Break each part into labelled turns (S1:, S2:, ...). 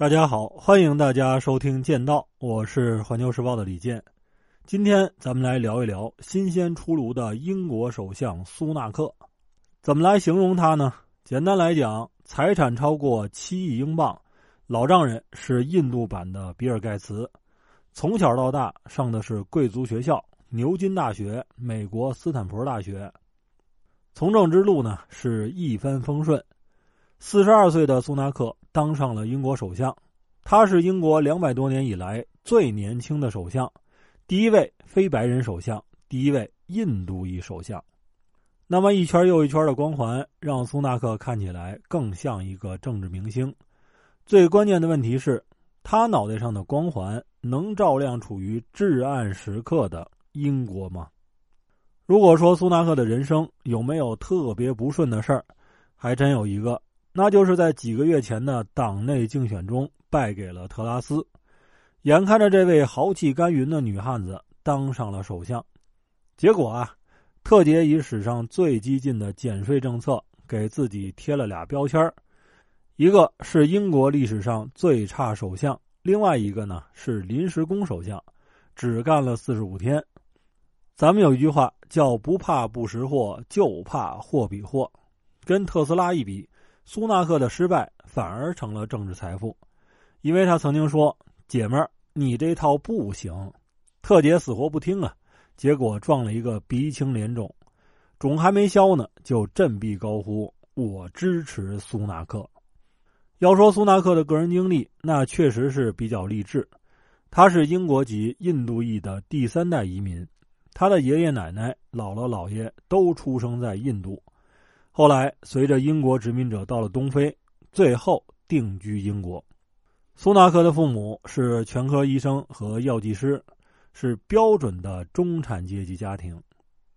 S1: 大家好，欢迎大家收听《剑道》，我是环球时报的李健。今天咱们来聊一聊新鲜出炉的英国首相苏纳克。怎么来形容他呢？简单来讲，财产超过七亿英镑，老丈人是印度版的比尔盖茨。从小到大上的是贵族学校，牛津大学、美国斯坦福大学。从政之路呢是一帆风顺。四十二岁的苏纳克当上了英国首相，他是英国两百多年以来最年轻的首相，第一位非白人首相，第一位印度裔首相。那么一圈又一圈的光环，让苏纳克看起来更像一个政治明星。最关键的问题是，他脑袋上的光环能照亮处于至暗时刻的英国吗？如果说苏纳克的人生有没有特别不顺的事儿，还真有一个。那就是在几个月前的党内竞选中败给了特拉斯，眼看着这位豪气干云的女汉子当上了首相，结果啊，特杰以史上最激进的减税政策给自己贴了俩标签一个是英国历史上最差首相，另外一个呢是临时工首相，只干了四十五天。咱们有一句话叫“不怕不识货，就怕货比货”，跟特斯拉一比。苏纳克的失败反而成了政治财富，因为他曾经说：“姐们儿，你这套不行。”特杰死活不听啊，结果撞了一个鼻青脸肿，肿还没消呢，就振臂高呼：“我支持苏纳克。”要说苏纳克的个人经历，那确实是比较励志。他是英国籍印度裔的第三代移民，他的爷爷奶奶、姥姥姥爷都出生在印度。后来，随着英国殖民者到了东非，最后定居英国。苏纳克的父母是全科医生和药剂师，是标准的中产阶级家庭。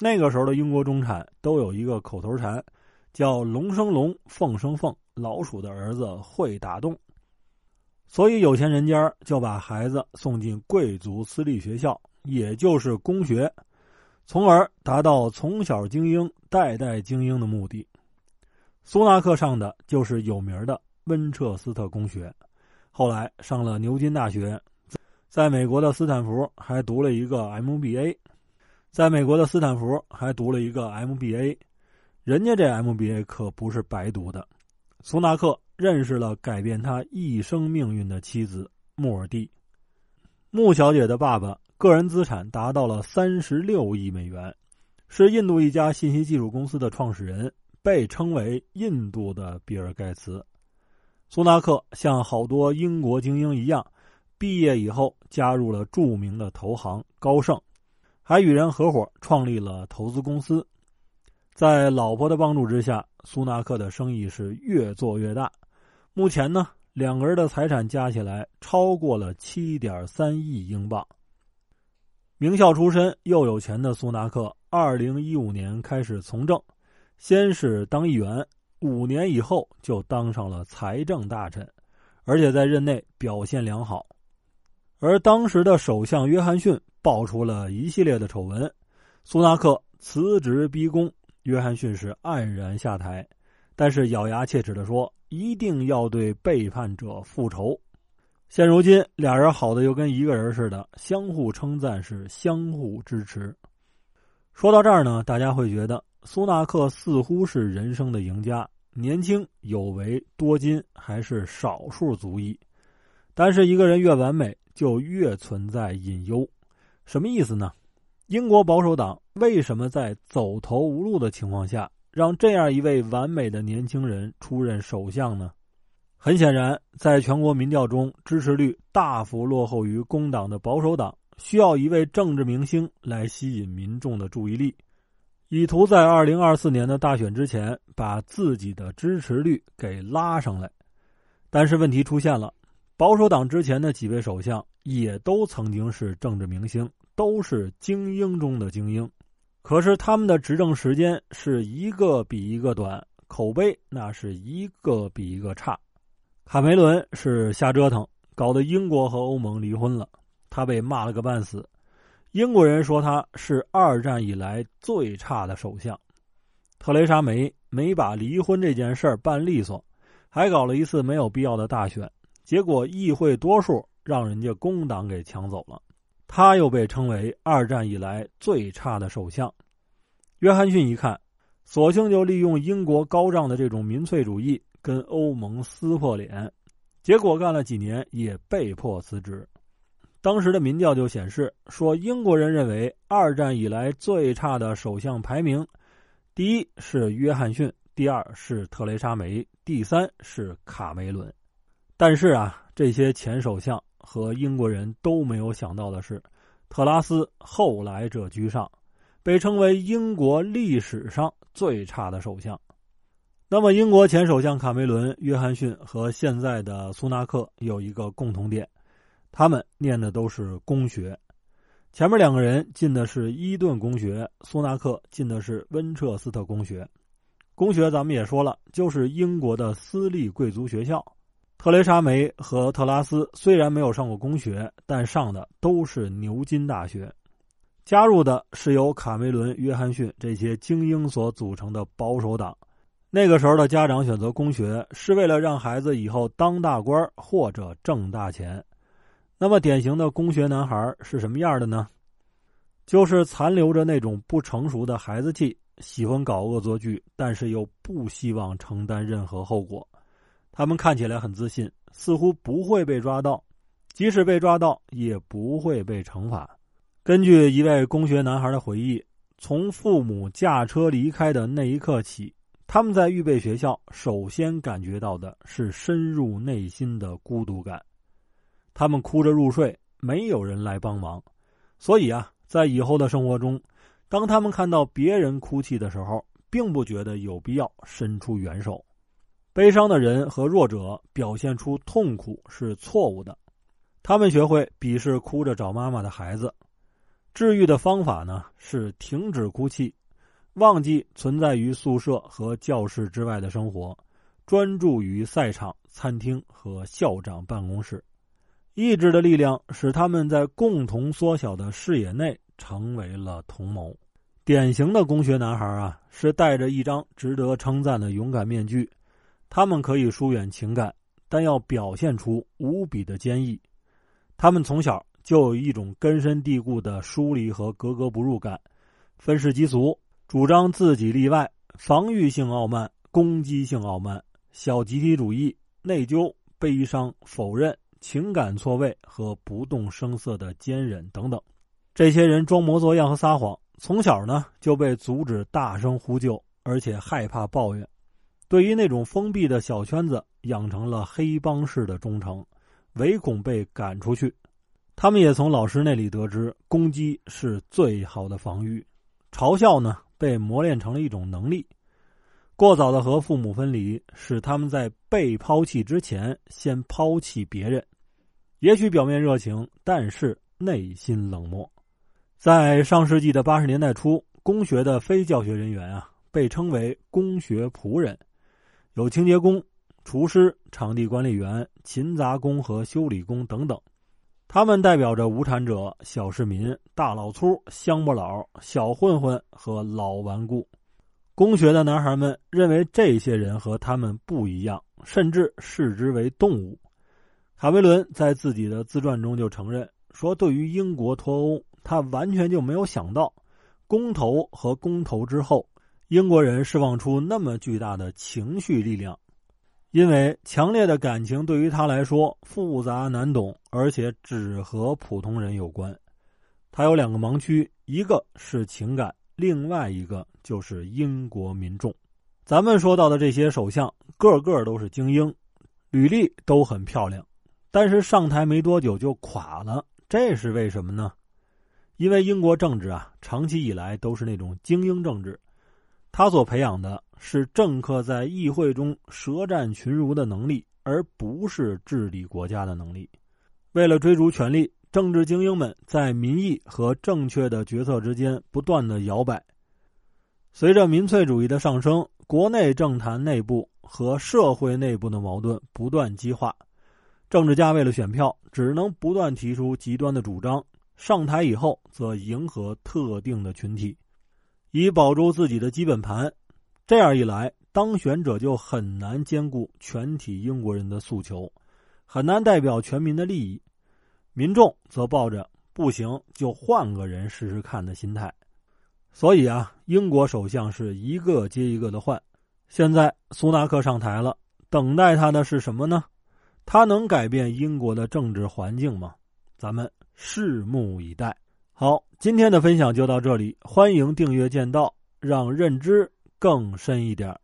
S1: 那个时候的英国中产都有一个口头禅，叫“龙生龙，凤生凤，老鼠的儿子会打洞”。所以有钱人家就把孩子送进贵族私立学校，也就是公学。从而达到从小精英、代代精英的目的。苏纳克上的就是有名的温彻斯特公学，后来上了牛津大学，在美国的斯坦福还读了一个 MBA，在美国的斯坦福还读了一个 MBA，人家这 MBA 可不是白读的。苏纳克认识了改变他一生命运的妻子穆尔蒂，穆小姐的爸爸。个人资产达到了三十六亿美元，是印度一家信息技术公司的创始人，被称为“印度的比尔盖茨”。苏纳克像好多英国精英一样，毕业以后加入了著名的投行高盛，还与人合伙创立了投资公司。在老婆的帮助之下，苏纳克的生意是越做越大。目前呢，两个人的财产加起来超过了七点三亿英镑。名校出身又有钱的苏纳克，二零一五年开始从政，先是当议员，五年以后就当上了财政大臣，而且在任内表现良好。而当时的首相约翰逊爆出了一系列的丑闻，苏纳克辞职逼宫，约翰逊是黯然下台，但是咬牙切齿的说，一定要对背叛者复仇。现如今，俩人好的又跟一个人似的，相互称赞，是相互支持。说到这儿呢，大家会觉得苏纳克似乎是人生的赢家，年轻有为多金，还是少数族裔。但是一个人越完美，就越存在隐忧。什么意思呢？英国保守党为什么在走投无路的情况下，让这样一位完美的年轻人出任首相呢？很显然，在全国民调中，支持率大幅落后于工党的保守党，需要一位政治明星来吸引民众的注意力，以图在二零二四年的大选之前把自己的支持率给拉上来。但是问题出现了，保守党之前的几位首相也都曾经是政治明星，都是精英中的精英，可是他们的执政时间是一个比一个短，口碑那是一个比一个差。卡梅伦是瞎折腾，搞得英国和欧盟离婚了，他被骂了个半死。英国人说他是二战以来最差的首相。特蕾莎梅没把离婚这件事儿办利索，还搞了一次没有必要的大选，结果议会多数让人家工党给抢走了，他又被称为二战以来最差的首相。约翰逊一看，索性就利用英国高涨的这种民粹主义，跟欧盟撕破脸，结果干了几年也被迫辞职。当时的民调就显示说，英国人认为二战以来最差的首相排名，第一是约翰逊，第二是特蕾莎梅，第三是卡梅伦。但是啊，这些前首相和英国人都没有想到的是，特拉斯后来者居上，被称为英国历史上最差的首相。那么，英国前首相卡梅伦、约翰逊和现在的苏纳克有一个共同点。他们念的都是公学，前面两个人进的是伊顿公学，苏纳克进的是温彻斯特公学。公学咱们也说了，就是英国的私立贵族学校。特蕾莎梅和特拉斯虽然没有上过公学，但上的都是牛津大学。加入的是由卡梅伦、约翰逊这些精英所组成的保守党。那个时候的家长选择公学，是为了让孩子以后当大官或者挣大钱。那么典型的公学男孩是什么样的呢？就是残留着那种不成熟的孩子气，喜欢搞恶作剧，但是又不希望承担任何后果。他们看起来很自信，似乎不会被抓到，即使被抓到也不会被惩罚。根据一位公学男孩的回忆，从父母驾车离开的那一刻起，他们在预备学校首先感觉到的是深入内心的孤独感。他们哭着入睡，没有人来帮忙，所以啊，在以后的生活中，当他们看到别人哭泣的时候，并不觉得有必要伸出援手。悲伤的人和弱者表现出痛苦是错误的，他们学会鄙视哭着找妈妈的孩子。治愈的方法呢是停止哭泣，忘记存在于宿舍和教室之外的生活，专注于赛场、餐厅和校长办公室。意志的力量使他们在共同缩小的视野内成为了同谋。典型的工学男孩啊，是戴着一张值得称赞的勇敢面具。他们可以疏远情感，但要表现出无比的坚毅。他们从小就有一种根深蒂固的疏离和格格不入感，愤世嫉俗，主张自己例外，防御性傲慢，攻击性傲慢，小集体主义，内疚，悲伤，否认。情感错位和不动声色的坚忍等等，这些人装模作样和撒谎，从小呢就被阻止大声呼救，而且害怕抱怨。对于那种封闭的小圈子，养成了黑帮式的忠诚，唯恐被赶出去。他们也从老师那里得知，攻击是最好的防御，嘲笑呢被磨练成了一种能力。过早的和父母分离，使他们在被抛弃之前先抛弃别人。也许表面热情，但是内心冷漠。在上世纪的八十年代初，工学的非教学人员啊，被称为工学仆人，有清洁工、厨师、场地管理员、勤杂工和修理工等等。他们代表着无产者、小市民、大老粗、乡巴佬、小混混和老顽固。工学的男孩们认为这些人和他们不一样，甚至视之为动物。卡梅伦在自己的自传中就承认说：“对于英国脱欧，他完全就没有想到，公投和公投之后，英国人释放出那么巨大的情绪力量。因为强烈的感情对于他来说复杂难懂，而且只和普通人有关。他有两个盲区，一个是情感，另外一个就是英国民众。咱们说到的这些首相，个个都是精英，履历都很漂亮。”但是上台没多久就垮了，这是为什么呢？因为英国政治啊，长期以来都是那种精英政治，他所培养的是政客在议会中舌战群儒的能力，而不是治理国家的能力。为了追逐权力，政治精英们在民意和正确的决策之间不断的摇摆。随着民粹主义的上升，国内政坛内部和社会内部的矛盾不断激化。政治家为了选票，只能不断提出极端的主张。上台以后，则迎合特定的群体，以保住自己的基本盘。这样一来，当选者就很难兼顾全体英国人的诉求，很难代表全民的利益。民众则抱着不行就换个人试试看的心态。所以啊，英国首相是一个接一个的换。现在苏纳克上台了，等待他的是什么呢？他能改变英国的政治环境吗？咱们拭目以待。好，今天的分享就到这里，欢迎订阅剑道，让认知更深一点儿。